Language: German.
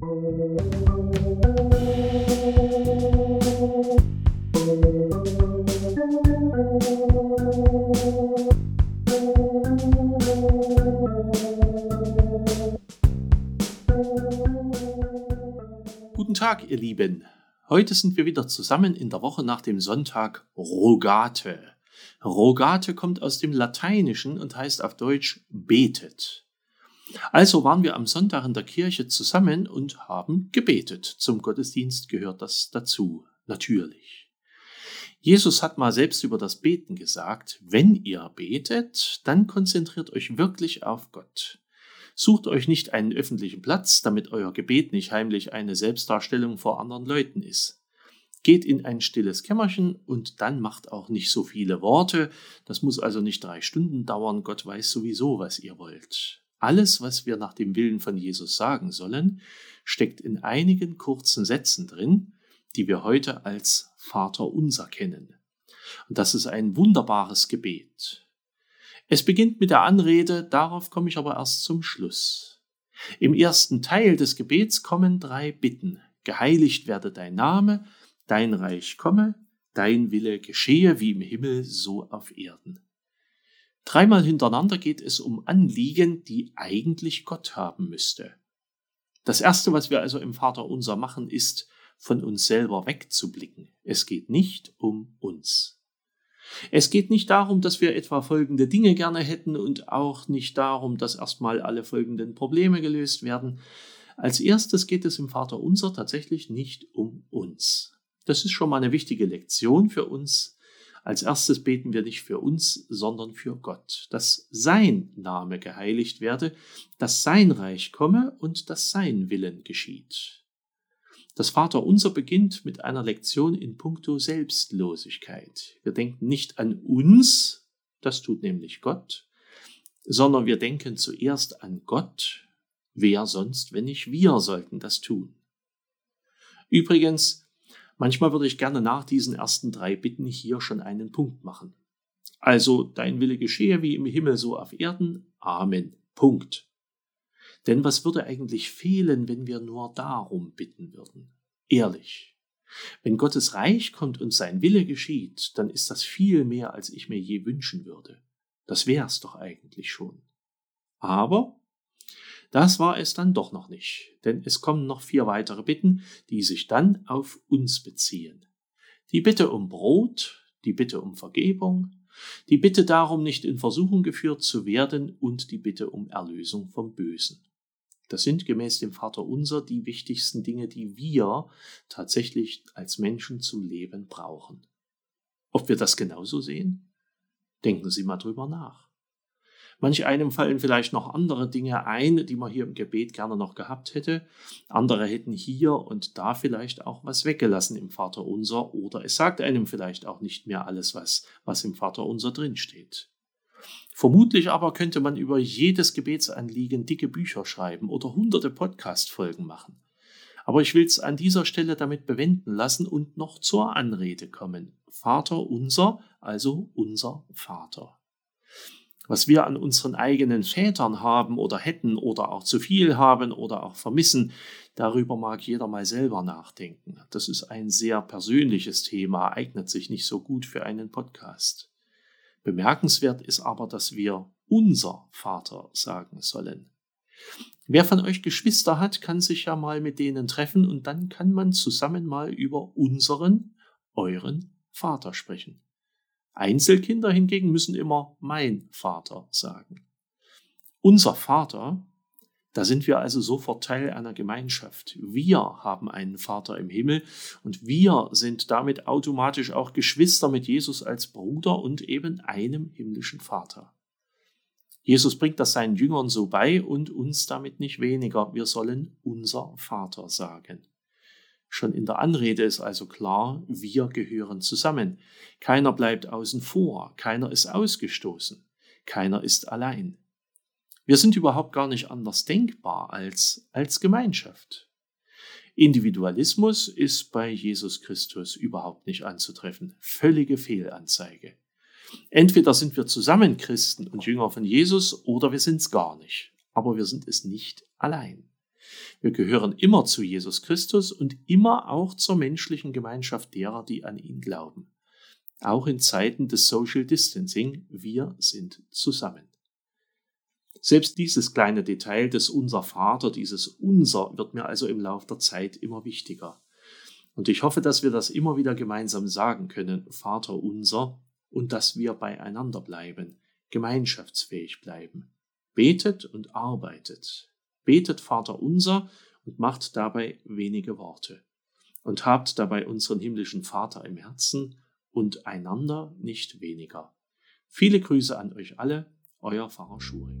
Guten Tag, ihr Lieben. Heute sind wir wieder zusammen in der Woche nach dem Sonntag Rogate. Rogate kommt aus dem Lateinischen und heißt auf Deutsch betet. Also waren wir am Sonntag in der Kirche zusammen und haben gebetet. Zum Gottesdienst gehört das dazu, natürlich. Jesus hat mal selbst über das Beten gesagt, wenn ihr betet, dann konzentriert euch wirklich auf Gott. Sucht euch nicht einen öffentlichen Platz, damit euer Gebet nicht heimlich eine Selbstdarstellung vor anderen Leuten ist. Geht in ein stilles Kämmerchen und dann macht auch nicht so viele Worte. Das muss also nicht drei Stunden dauern. Gott weiß sowieso, was ihr wollt. Alles, was wir nach dem Willen von Jesus sagen sollen, steckt in einigen kurzen Sätzen drin, die wir heute als Vater unser kennen. Und das ist ein wunderbares Gebet. Es beginnt mit der Anrede, darauf komme ich aber erst zum Schluss. Im ersten Teil des Gebets kommen drei Bitten. Geheiligt werde dein Name, dein Reich komme, dein Wille geschehe wie im Himmel so auf Erden. Dreimal hintereinander geht es um Anliegen, die eigentlich Gott haben müsste. Das Erste, was wir also im Vater unser machen, ist, von uns selber wegzublicken. Es geht nicht um uns. Es geht nicht darum, dass wir etwa folgende Dinge gerne hätten und auch nicht darum, dass erstmal alle folgenden Probleme gelöst werden. Als erstes geht es im Vater unser tatsächlich nicht um uns. Das ist schon mal eine wichtige Lektion für uns. Als erstes beten wir nicht für uns, sondern für Gott, dass sein Name geheiligt werde, dass sein Reich komme und dass sein Willen geschieht. Das Vaterunser beginnt mit einer Lektion in puncto Selbstlosigkeit. Wir denken nicht an uns, das tut nämlich Gott, sondern wir denken zuerst an Gott. Wer sonst, wenn nicht wir, sollten das tun. Übrigens, manchmal würde ich gerne nach diesen ersten drei Bitten hier schon einen Punkt machen. Also, dein Wille geschehe wie im Himmel so auf Erden. Amen. Punkt. Denn was würde eigentlich fehlen, wenn wir nur darum bitten würden? Ehrlich. Wenn Gottes Reich kommt und sein Wille geschieht, dann ist das viel mehr, als ich mir je wünschen würde. Das wär's doch eigentlich schon. Aber das war es dann doch noch nicht, denn es kommen noch vier weitere Bitten, die sich dann auf uns beziehen. Die Bitte um Brot, die Bitte um Vergebung, die Bitte darum, nicht in Versuchung geführt zu werden und die Bitte um Erlösung vom Bösen. Das sind gemäß dem Vater unser die wichtigsten Dinge, die wir tatsächlich als Menschen zum Leben brauchen. Ob wir das genauso sehen? Denken Sie mal drüber nach. Manch einem fallen vielleicht noch andere Dinge ein, die man hier im Gebet gerne noch gehabt hätte. Andere hätten hier und da vielleicht auch was weggelassen im Vater unser oder es sagt einem vielleicht auch nicht mehr alles, was, was im Vater unser drinsteht. Vermutlich aber könnte man über jedes Gebetsanliegen dicke Bücher schreiben oder hunderte Podcast-Folgen machen. Aber ich will es an dieser Stelle damit bewenden lassen und noch zur Anrede kommen. Vater unser, also unser Vater. Was wir an unseren eigenen Vätern haben oder hätten oder auch zu viel haben oder auch vermissen, darüber mag jeder mal selber nachdenken. Das ist ein sehr persönliches Thema, eignet sich nicht so gut für einen Podcast. Bemerkenswert ist aber, dass wir unser Vater sagen sollen. Wer von euch Geschwister hat, kann sich ja mal mit denen treffen und dann kann man zusammen mal über unseren, euren Vater sprechen. Einzelkinder hingegen müssen immer mein Vater sagen. Unser Vater da sind wir also sofort Teil einer Gemeinschaft. Wir haben einen Vater im Himmel und wir sind damit automatisch auch Geschwister mit Jesus als Bruder und eben einem himmlischen Vater. Jesus bringt das seinen Jüngern so bei und uns damit nicht weniger. Wir sollen unser Vater sagen. Schon in der Anrede ist also klar, wir gehören zusammen. Keiner bleibt außen vor, keiner ist ausgestoßen, keiner ist allein. Wir sind überhaupt gar nicht anders denkbar als, als Gemeinschaft. Individualismus ist bei Jesus Christus überhaupt nicht anzutreffen. Völlige Fehlanzeige. Entweder sind wir zusammen Christen und Jünger von Jesus oder wir sind es gar nicht. Aber wir sind es nicht allein. Wir gehören immer zu Jesus Christus und immer auch zur menschlichen Gemeinschaft derer, die an ihn glauben. Auch in Zeiten des Social Distancing, wir sind zusammen. Selbst dieses kleine Detail des Unser Vater, dieses Unser, wird mir also im Laufe der Zeit immer wichtiger. Und ich hoffe, dass wir das immer wieder gemeinsam sagen können, Vater unser, und dass wir beieinander bleiben, gemeinschaftsfähig bleiben. Betet und arbeitet. Betet Vater unser und macht dabei wenige Worte. Und habt dabei unseren himmlischen Vater im Herzen und einander nicht weniger. Viele Grüße an euch alle, euer Pfarrer Schuring.